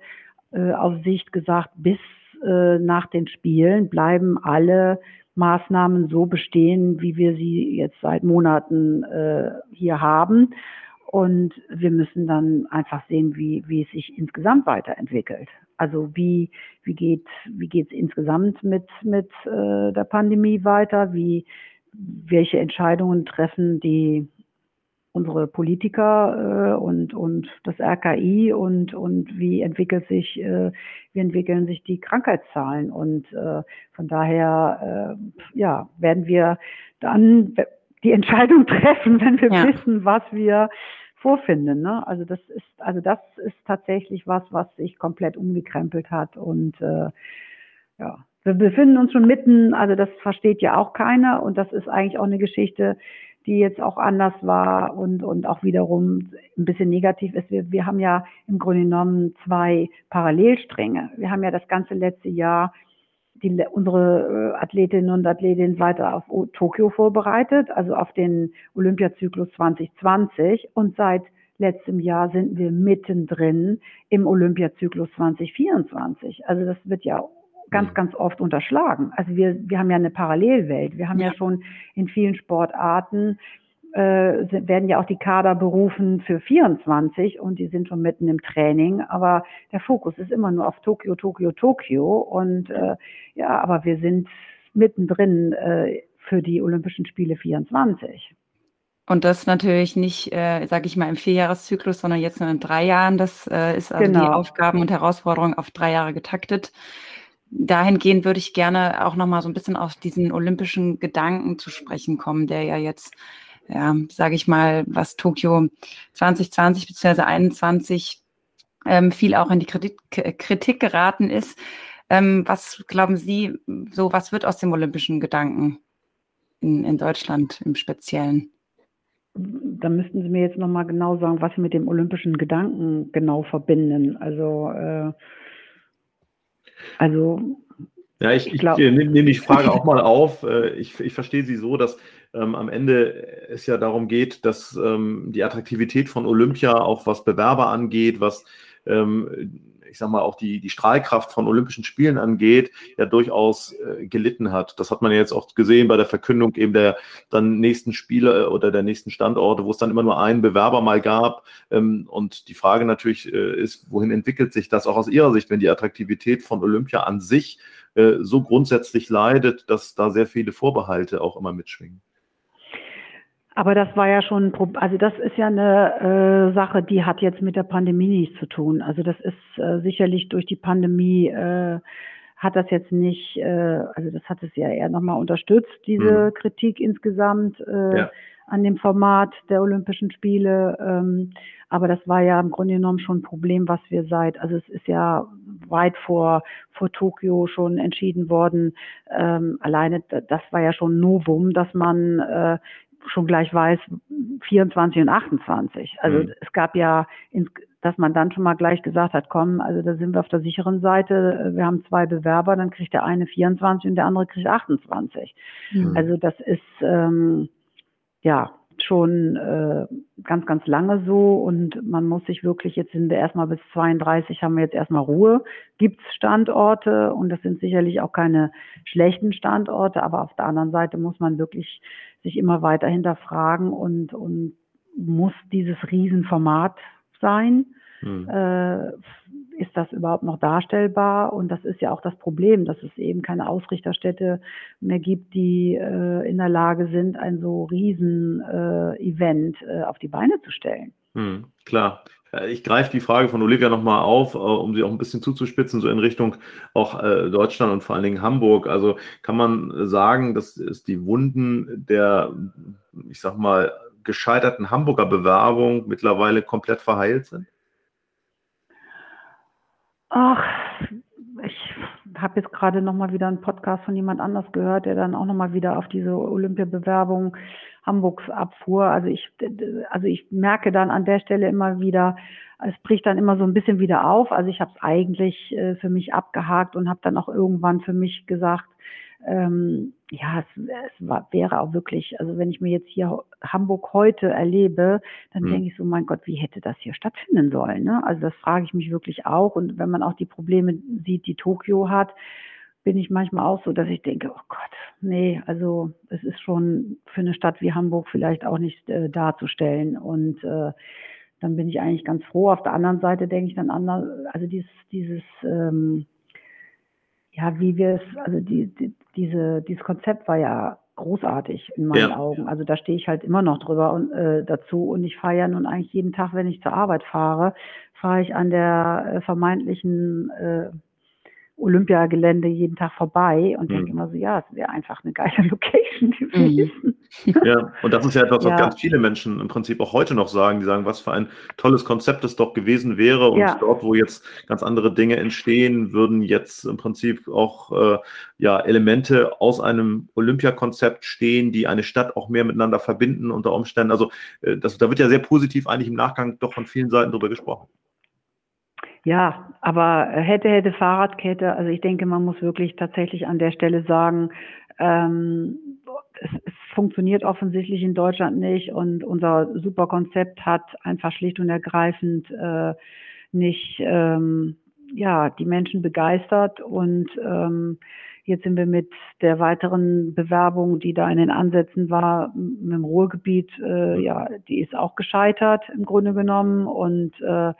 [SPEAKER 4] äh, auf Sicht gesagt, bis äh, nach den Spielen bleiben alle Maßnahmen so bestehen, wie wir sie jetzt seit Monaten äh, hier haben. Und wir müssen dann einfach sehen, wie, wie es sich insgesamt weiterentwickelt. Also wie, wie geht wie geht's insgesamt mit, mit äh, der Pandemie weiter? Wie, welche Entscheidungen treffen die unsere Politiker äh, und, und das RKI und, und wie entwickelt sich, äh, wie entwickeln sich die Krankheitszahlen. Und äh, von daher äh, ja, werden wir dann die Entscheidung treffen, wenn wir ja. wissen, was wir vorfinden. Ne? Also das ist, also das ist tatsächlich was, was sich komplett umgekrempelt hat und äh, ja, wir befinden uns schon mitten, also das versteht ja auch keiner und das ist eigentlich auch eine Geschichte, die jetzt auch anders war und, und auch wiederum ein bisschen negativ ist. Wir, wir haben ja im Grunde genommen zwei Parallelstränge. Wir haben ja das ganze letzte Jahr die, unsere äh, Athletinnen und Athletinnen weiter auf Tokio vorbereitet, also auf den Olympiazyklus 2020. Und seit letztem Jahr sind wir mittendrin im Olympiazyklus 2024. Also das wird ja ganz, mhm. ganz oft unterschlagen. Also wir, wir haben ja eine Parallelwelt. Wir haben ja, ja schon in vielen Sportarten äh, werden ja auch die Kader berufen für 24 und die sind schon mitten im Training, aber der Fokus ist immer nur auf Tokio, Tokio, Tokio und äh, ja, aber wir sind mittendrin äh, für die Olympischen Spiele 24.
[SPEAKER 3] Und das natürlich nicht, äh, sage ich mal, im Vierjahreszyklus, sondern jetzt nur in drei Jahren. Das äh, ist also genau. die Aufgaben und Herausforderungen auf drei Jahre getaktet. Dahingehend würde ich gerne auch nochmal so ein bisschen auf diesen olympischen Gedanken zu sprechen kommen, der ja jetzt, ja, sage ich mal, was Tokio 2020 bzw. 2021 ähm, viel auch in die Kritik, Kritik geraten ist. Ähm, was glauben Sie, so was wird aus dem olympischen Gedanken in, in Deutschland im Speziellen?
[SPEAKER 4] Da müssten Sie mir jetzt nochmal genau sagen, was Sie mit dem olympischen Gedanken genau verbinden. Also, äh,
[SPEAKER 2] also ja, ich, ich, ich nehme nehm die Frage auch mal auf. Äh, ich, ich verstehe sie so, dass ähm, am Ende es ja darum geht, dass ähm, die Attraktivität von Olympia auch was Bewerber angeht, was ähm, ich sag mal, auch die, die Strahlkraft von Olympischen Spielen angeht, ja durchaus äh, gelitten hat. Das hat man jetzt auch gesehen bei der Verkündung eben der dann nächsten Spiele äh, oder der nächsten Standorte, wo es dann immer nur einen Bewerber mal gab. Ähm, und die Frage natürlich äh, ist, wohin entwickelt sich das auch aus Ihrer Sicht, wenn die Attraktivität von Olympia an sich äh, so grundsätzlich leidet, dass da sehr viele Vorbehalte auch immer mitschwingen?
[SPEAKER 4] Aber das war ja schon, also das ist ja eine äh, Sache, die hat jetzt mit der Pandemie nichts zu tun. Also das ist äh, sicherlich durch die Pandemie äh, hat das jetzt nicht, äh, also das hat es ja eher nochmal unterstützt, diese mhm. Kritik insgesamt äh, ja. an dem Format der Olympischen Spiele. Ähm, aber das war ja im Grunde genommen schon ein Problem, was wir seit, also es ist ja weit vor, vor Tokio schon entschieden worden. Ähm, alleine das war ja schon Novum, dass man äh, schon gleich weiß, 24 und 28. Also mhm. es gab ja, dass man dann schon mal gleich gesagt hat, komm, also da sind wir auf der sicheren Seite, wir haben zwei Bewerber, dann kriegt der eine 24 und der andere kriegt 28. Mhm. Also das ist, ähm, ja, schon äh, ganz, ganz lange so und man muss sich wirklich, jetzt sind wir erstmal bis 32, haben wir jetzt erstmal Ruhe, gibt's Standorte und das sind sicherlich auch keine schlechten Standorte, aber auf der anderen Seite muss man wirklich sich immer weiter hinterfragen und, und muss dieses Riesenformat sein. Hm. Äh, ist das überhaupt noch darstellbar? Und das ist ja auch das Problem, dass es eben keine Ausrichterstädte mehr gibt, die äh, in der Lage sind, ein so riesen äh, Event äh, auf die Beine zu stellen.
[SPEAKER 2] Hm, klar. Äh, ich greife die Frage von Olivia nochmal auf, äh, um sie auch ein bisschen zuzuspitzen, so in Richtung auch Deutschland und vor allen Dingen Hamburg. Also kann man sagen, dass es die Wunden der, ich sag mal, gescheiterten Hamburger Bewerbung mittlerweile komplett verheilt sind?
[SPEAKER 4] Ach, ich habe jetzt gerade nochmal wieder einen Podcast von jemand anders gehört, der dann auch nochmal wieder auf diese Olympiabewerbung Hamburgs abfuhr. Also ich, also ich merke dann an der Stelle immer wieder, es bricht dann immer so ein bisschen wieder auf. Also ich habe es eigentlich äh, für mich abgehakt und habe dann auch irgendwann für mich gesagt, ähm, ja, es, es war, wäre auch wirklich, also wenn ich mir jetzt hier Hamburg heute erlebe, dann mhm. denke ich so, mein Gott, wie hätte das hier stattfinden sollen? Ne? Also das frage ich mich wirklich auch. Und wenn man auch die Probleme sieht, die Tokio hat, bin ich manchmal auch so, dass ich denke, oh Gott, nee, also es ist schon für eine Stadt wie Hamburg vielleicht auch nicht äh, darzustellen. Und äh, dann bin ich eigentlich ganz froh. Auf der anderen Seite denke ich dann anders, also dieses, dieses ähm, ja, wie wir es, also die, die, diese, dieses Konzept war ja großartig in meinen ja. Augen. Also da stehe ich halt immer noch drüber und äh, dazu. Und ich fahre ja nun eigentlich jeden Tag, wenn ich zur Arbeit fahre, fahre ich an der äh, vermeintlichen äh, Olympiagelände jeden Tag vorbei und mhm. denke immer so, ja, es wäre einfach eine geile Location gewesen. Mhm.
[SPEAKER 2] Ja, und das ist ja etwas, was ja. ganz viele Menschen im Prinzip auch heute noch sagen. Die sagen, was für ein tolles Konzept es doch gewesen wäre. Und ja. dort, wo jetzt ganz andere Dinge entstehen, würden jetzt im Prinzip auch äh, ja, Elemente aus einem Olympiakonzept stehen, die eine Stadt auch mehr miteinander verbinden unter Umständen. Also äh, das, da wird ja sehr positiv eigentlich im Nachgang doch von vielen Seiten darüber gesprochen.
[SPEAKER 4] Ja, aber hätte, hätte Fahrradkette, also ich denke, man muss wirklich tatsächlich an der Stelle sagen, ähm, es, es funktioniert offensichtlich in Deutschland nicht und unser super Konzept hat einfach schlicht und ergreifend äh, nicht ähm, ja, die Menschen begeistert und ähm, Jetzt sind wir mit der weiteren Bewerbung, die da in den Ansätzen war, mit dem Ruhrgebiet, äh, ja, die ist auch gescheitert im Grunde genommen. Und äh,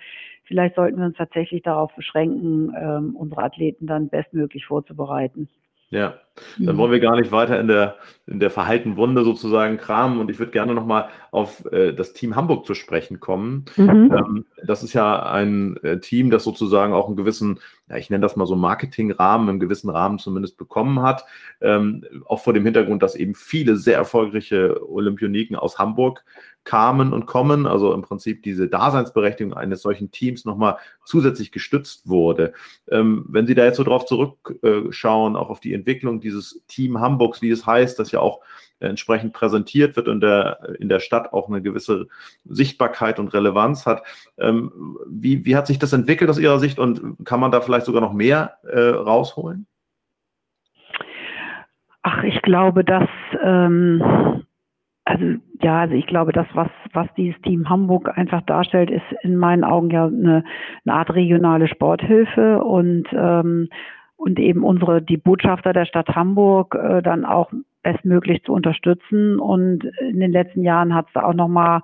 [SPEAKER 4] vielleicht sollten wir uns tatsächlich darauf beschränken, ähm, unsere Athleten dann bestmöglich vorzubereiten.
[SPEAKER 2] Ja, Dann wollen wir gar nicht weiter in der, in der verhalten Wunde sozusagen kramen und ich würde gerne nochmal auf äh, das Team Hamburg zu sprechen kommen. Mhm. Ähm, das ist ja ein äh, Team, das sozusagen auch einen gewissen, ja, ich nenne das mal so Marketingrahmen, einen gewissen Rahmen zumindest bekommen hat. Ähm, auch vor dem Hintergrund, dass eben viele sehr erfolgreiche Olympioniken aus Hamburg kamen und kommen, also im Prinzip diese Daseinsberechtigung eines solchen Teams nochmal zusätzlich gestützt wurde. Ähm, wenn Sie da jetzt so drauf zurückschauen, auch auf die Entwicklung dieses Team Hamburgs, wie es heißt, das ja auch entsprechend präsentiert wird und der, in der Stadt auch eine gewisse Sichtbarkeit und Relevanz hat. Ähm, wie, wie hat sich das entwickelt aus Ihrer Sicht und kann man da vielleicht sogar noch mehr äh, rausholen?
[SPEAKER 4] Ach, ich glaube, dass ähm, also ja, also ich glaube, das, was, was dieses Team Hamburg einfach darstellt, ist in meinen Augen ja eine, eine Art regionale Sporthilfe und, ähm, und eben unsere, die Botschafter der Stadt Hamburg äh, dann auch bestmöglich zu unterstützen. Und in den letzten Jahren hat es da auch nochmal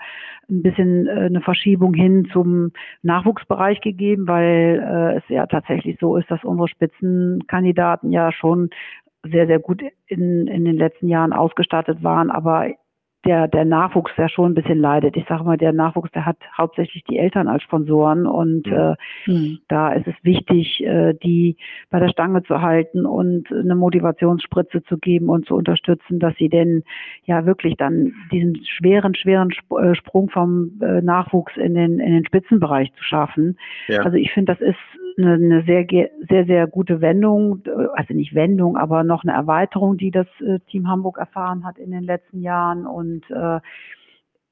[SPEAKER 4] ein bisschen äh, eine Verschiebung hin zum Nachwuchsbereich gegeben, weil äh, es ja tatsächlich so ist, dass unsere Spitzenkandidaten ja schon sehr, sehr gut in, in den letzten Jahren ausgestattet waren, aber der, der Nachwuchs ja schon ein bisschen leidet. Ich sage mal, der Nachwuchs, der hat hauptsächlich die Eltern als Sponsoren und äh, mhm. da ist es wichtig, äh, die bei der Stange zu halten und eine Motivationsspritze zu geben und zu unterstützen, dass sie denn ja wirklich dann diesen schweren, schweren äh, Sprung vom äh, Nachwuchs in den, in den Spitzenbereich zu schaffen. Ja. Also ich finde, das ist eine, eine sehr, sehr, sehr gute Wendung, also nicht Wendung, aber noch eine Erweiterung, die das äh, Team Hamburg erfahren hat in den letzten Jahren. Und äh,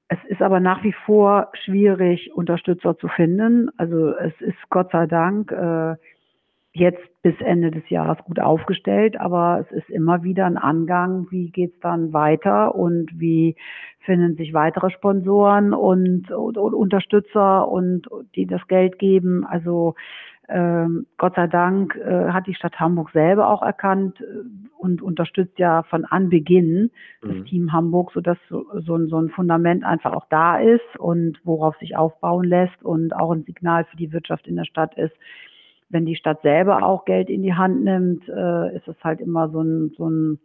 [SPEAKER 4] es ist aber nach wie vor schwierig, Unterstützer zu finden. Also es ist Gott sei Dank äh, jetzt bis Ende des Jahres gut aufgestellt, aber es ist immer wieder ein Angang, wie geht's dann weiter und wie finden sich weitere Sponsoren und, und, und Unterstützer und die das Geld geben. Also ähm, Gott sei Dank äh, hat die Stadt Hamburg selber auch erkannt äh, und unterstützt ja von Anbeginn mhm. das Team Hamburg, sodass so, so, ein, so ein Fundament einfach auch da ist und worauf sich aufbauen lässt und auch ein Signal für die Wirtschaft in der Stadt ist. Wenn die Stadt selber auch Geld in die Hand nimmt, äh, ist es halt immer so ein, so ein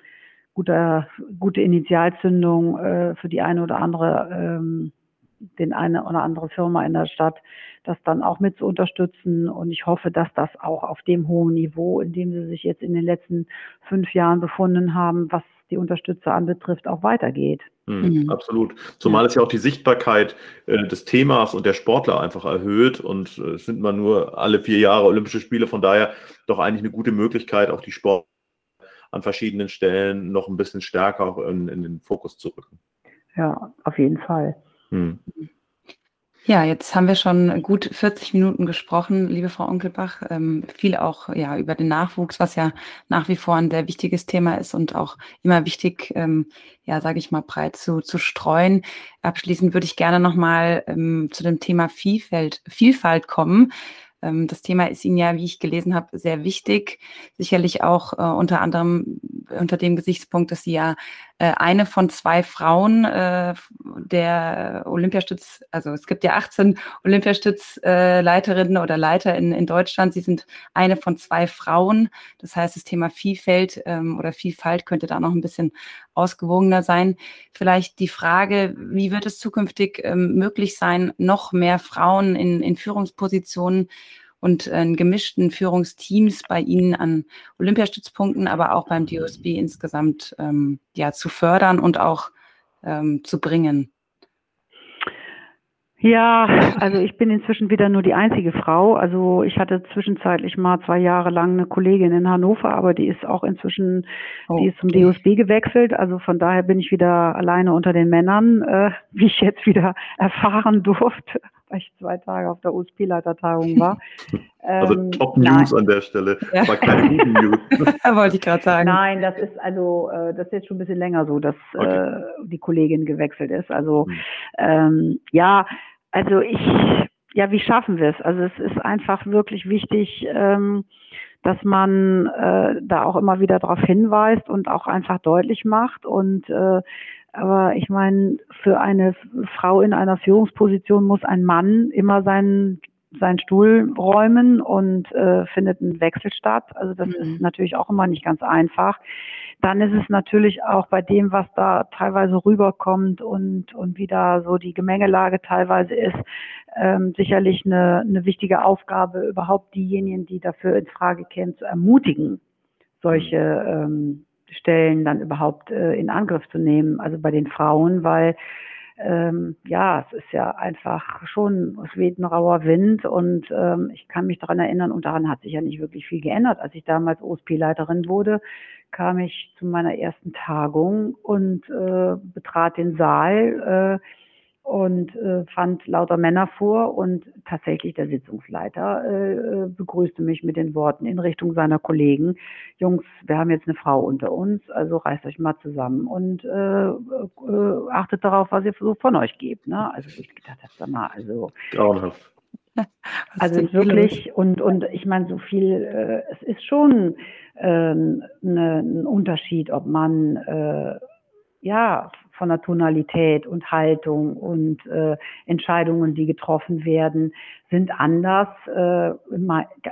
[SPEAKER 4] guter, gute Initialzündung äh, für die eine oder andere ähm, den eine oder andere Firma in der Stadt, das dann auch mit zu unterstützen. Und ich hoffe, dass das auch auf dem hohen Niveau, in dem sie sich jetzt in den letzten fünf Jahren befunden haben, was die Unterstützer anbetrifft, auch weitergeht.
[SPEAKER 2] Mhm, mhm. Absolut. Zumal es ja auch die Sichtbarkeit äh, des Themas und der Sportler einfach erhöht. Und äh, es sind mal nur alle vier Jahre Olympische Spiele. Von daher doch eigentlich eine gute Möglichkeit, auch die Sport an verschiedenen Stellen noch ein bisschen stärker auch in, in den Fokus zu rücken.
[SPEAKER 4] Ja, auf jeden Fall. Hm.
[SPEAKER 3] Ja, jetzt haben wir schon gut 40 Minuten gesprochen, liebe Frau Onkelbach. Ähm, viel auch ja über den Nachwuchs, was ja nach wie vor ein sehr wichtiges Thema ist und auch immer wichtig, ähm, ja, sage ich mal, breit zu, zu streuen. Abschließend würde ich gerne nochmal ähm, zu dem Thema Vielfalt, Vielfalt kommen. Ähm, das Thema ist Ihnen ja, wie ich gelesen habe, sehr wichtig. Sicherlich auch äh, unter anderem unter dem Gesichtspunkt, dass Sie ja äh, eine von zwei Frauen äh, der Olympiastütz, also es gibt ja 18 Olympiastützleiterinnen oder Leiter in, in Deutschland. Sie sind eine von zwei Frauen. Das heißt, das Thema Vielfalt ähm, oder Vielfalt könnte da noch ein bisschen ausgewogener sein. Vielleicht die Frage, wie wird es zukünftig ähm, möglich sein, noch mehr Frauen in, in Führungspositionen und äh, gemischten Führungsteams bei Ihnen an Olympiastützpunkten, aber auch beim DOSB insgesamt ähm, ja, zu fördern und auch ähm, zu bringen?
[SPEAKER 4] Ja, also ich bin inzwischen wieder nur die einzige Frau. Also ich hatte zwischenzeitlich mal zwei Jahre lang eine Kollegin in Hannover, aber die ist auch inzwischen, oh, die ist zum okay. DOSB gewechselt. Also von daher bin ich wieder alleine unter den Männern, äh, wie ich jetzt wieder erfahren durfte, weil ich zwei Tage auf der USP-Leitertagung war.
[SPEAKER 2] Also ähm, Top News nein. an der Stelle, ja. aber keine guten News.
[SPEAKER 3] Wollte ich gerade sagen.
[SPEAKER 4] Nein, das ist also, äh, das ist jetzt schon ein bisschen länger so, dass okay. äh, die Kollegin gewechselt ist. Also hm. ähm, ja, also ich, ja, wie schaffen wir es? Also es ist einfach wirklich wichtig, ähm, dass man äh, da auch immer wieder darauf hinweist und auch einfach deutlich macht. Und äh, aber ich meine, für eine Frau in einer Führungsposition muss ein Mann immer seinen seinen Stuhl räumen und äh, findet ein Wechsel statt. Also das mhm. ist natürlich auch immer nicht ganz einfach. Dann ist es natürlich auch bei dem, was da teilweise rüberkommt und, und wie da so die Gemengelage teilweise ist, ähm, sicherlich eine, eine wichtige Aufgabe, überhaupt diejenigen, die dafür in Frage kämen, zu ermutigen, solche ähm, Stellen dann überhaupt äh, in Angriff zu nehmen, also bei den Frauen, weil ähm, ja, es ist ja einfach schon, es weht ein rauer Wind und ähm, ich kann mich daran erinnern und daran hat sich ja nicht wirklich viel geändert. Als ich damals OSP-Leiterin wurde, kam ich zu meiner ersten Tagung und äh, betrat den Saal. Äh, und äh, fand lauter Männer vor und tatsächlich der Sitzungsleiter äh, äh, begrüßte mich mit den Worten in Richtung seiner Kollegen, Jungs, wir haben jetzt eine Frau unter uns, also reißt euch mal zusammen und äh, äh, achtet darauf, was ihr so von euch gebt. Ne? Also ich gedacht habe, sag mal, also
[SPEAKER 2] grauenhaft.
[SPEAKER 4] Also wirklich, und, und ich meine, so viel, äh, es ist schon äh, ne, ein Unterschied, ob man äh, ja von der Tonalität und Haltung und äh, Entscheidungen, die getroffen werden, sind anders. Äh,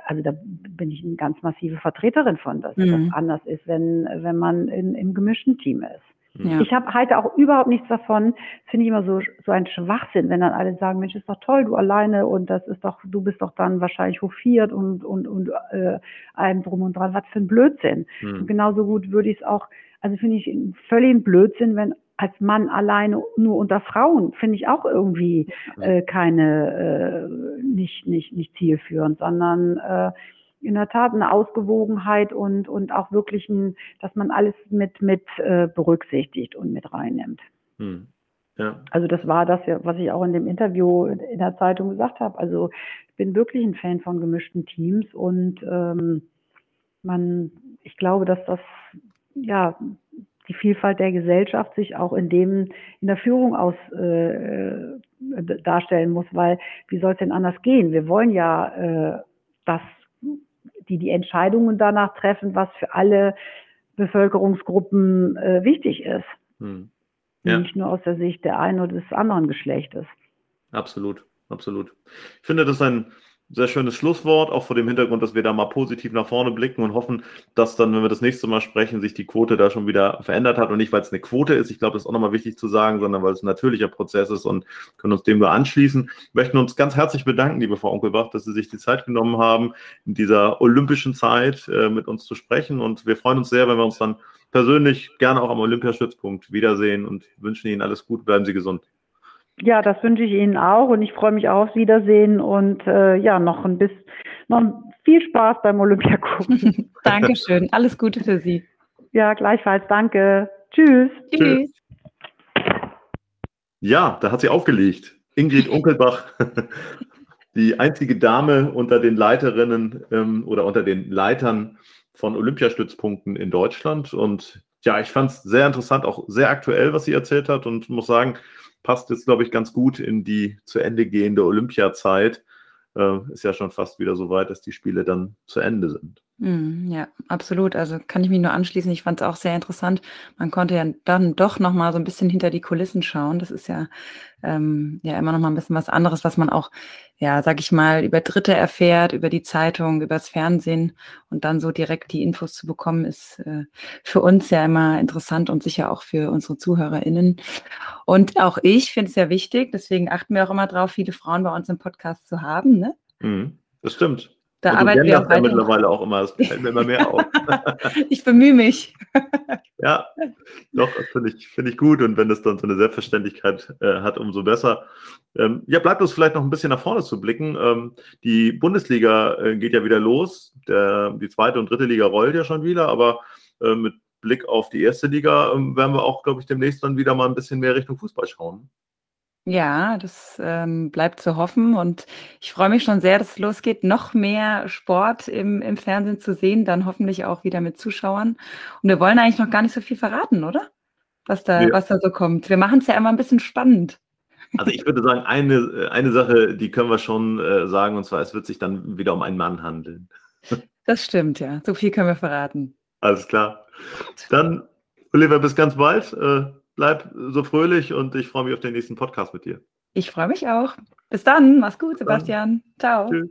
[SPEAKER 4] also da bin ich eine ganz massive Vertreterin von, dass mhm. das anders ist, wenn, wenn man in, im gemischten Team ist. Ja. Ich habe halte auch überhaupt nichts davon. Finde ich immer so so ein Schwachsinn, wenn dann alle sagen, Mensch, ist doch toll, du alleine und das ist doch, du bist doch dann wahrscheinlich hofiert und und und äh, allem drum und dran. Was für ein Blödsinn. Mhm. Und genauso gut würde ich es auch, also finde ich völlig Blödsinn, wenn als Mann alleine nur unter Frauen finde ich auch irgendwie äh, keine äh, nicht nicht nicht zielführend, sondern äh, in der Tat eine Ausgewogenheit und und auch wirklich ein, dass man alles mit mit äh, berücksichtigt und mit reinnimmt. Hm. Ja. Also das war das, was ich auch in dem Interview in der Zeitung gesagt habe. Also ich bin wirklich ein Fan von gemischten Teams und ähm, man, ich glaube, dass das ja die Vielfalt der Gesellschaft sich auch in dem in der Führung aus äh, darstellen muss, weil wie soll es denn anders gehen? Wir wollen ja, äh, dass die die Entscheidungen danach treffen, was für alle Bevölkerungsgruppen äh, wichtig ist. Hm. Ja. Nicht nur aus der Sicht der einen oder des anderen Geschlechtes.
[SPEAKER 2] Absolut, absolut. Ich finde, das ist ein sehr schönes Schlusswort, auch vor dem Hintergrund, dass wir da mal positiv nach vorne blicken und hoffen, dass dann, wenn wir das nächste Mal sprechen, sich die Quote da schon wieder verändert hat und nicht, weil es eine Quote ist, ich glaube, das ist auch nochmal wichtig zu sagen, sondern weil es ein natürlicher Prozess ist und können uns dem nur anschließen. Wir möchten uns ganz herzlich bedanken, liebe Frau Onkelbach, dass Sie sich die Zeit genommen haben, in dieser olympischen Zeit äh, mit uns zu sprechen und wir freuen uns sehr, wenn wir uns dann persönlich gerne auch am Olympiastützpunkt wiedersehen und wünschen Ihnen alles Gute, bleiben Sie gesund.
[SPEAKER 4] Ja, das wünsche ich Ihnen auch und ich freue mich auch aufs Wiedersehen und äh, ja, noch ein bisschen, noch viel Spaß beim Olympia gucken.
[SPEAKER 3] Dankeschön. Alles Gute für Sie.
[SPEAKER 4] Ja, gleichfalls. Danke. Tschüss. Tschüss.
[SPEAKER 2] Ja, da hat sie aufgelegt. Ingrid Unkelbach, die einzige Dame unter den Leiterinnen ähm, oder unter den Leitern von Olympiastützpunkten in Deutschland. Und ja, ich fand es sehr interessant, auch sehr aktuell, was sie erzählt hat und muss sagen, passt jetzt, glaube ich, ganz gut in die zu Ende gehende Olympiazeit. Äh, ist ja schon fast wieder so weit, dass die Spiele dann zu Ende sind.
[SPEAKER 3] Mm, ja, absolut. Also kann ich mich nur anschließen. Ich fand es auch sehr interessant. Man konnte ja dann doch noch mal so ein bisschen hinter die Kulissen schauen. Das ist ja ähm, ja immer noch mal ein bisschen was anderes, was man auch, ja, sag ich mal, über Dritte erfährt, über die Zeitung, über das Fernsehen und dann so direkt die Infos zu bekommen, ist äh, für uns ja immer interessant und sicher auch für unsere ZuhörerInnen. Und auch ich finde es ja wichtig, deswegen achten wir auch immer drauf, viele Frauen bei uns im Podcast zu haben. Ne?
[SPEAKER 2] Mm, das stimmt.
[SPEAKER 3] Da und arbeiten wir
[SPEAKER 2] auch ja mittlerweile auch immer, das fällt mir immer mehr auf.
[SPEAKER 3] ich bemühe mich.
[SPEAKER 2] ja, doch, das finde ich, find ich gut und wenn das dann so eine Selbstverständlichkeit äh, hat, umso besser. Ähm, ja, bleibt uns vielleicht noch ein bisschen nach vorne zu blicken. Ähm, die Bundesliga äh, geht ja wieder los. Der, die zweite und dritte Liga rollt ja schon wieder, aber äh, mit Blick auf die erste Liga ähm, werden wir auch, glaube ich, demnächst dann wieder mal ein bisschen mehr Richtung Fußball schauen.
[SPEAKER 3] Ja, das ähm, bleibt zu hoffen und ich freue mich schon sehr, dass es losgeht, noch mehr Sport im, im Fernsehen zu sehen, dann hoffentlich auch wieder mit Zuschauern. Und wir wollen eigentlich noch gar nicht so viel verraten, oder? Was da, ja. was da so kommt. Wir machen es ja immer ein bisschen spannend.
[SPEAKER 2] Also ich würde sagen, eine, eine Sache, die können wir schon äh, sagen, und zwar, es wird sich dann wieder um einen Mann handeln.
[SPEAKER 3] Das stimmt, ja. So viel können wir verraten.
[SPEAKER 2] Alles klar. Dann, Oliver, bis ganz bald. Äh, bleib so fröhlich und ich freue mich auf den nächsten Podcast mit dir.
[SPEAKER 3] Ich freue mich auch. Bis dann, mach's gut, Sebastian. Ciao. Tschüss.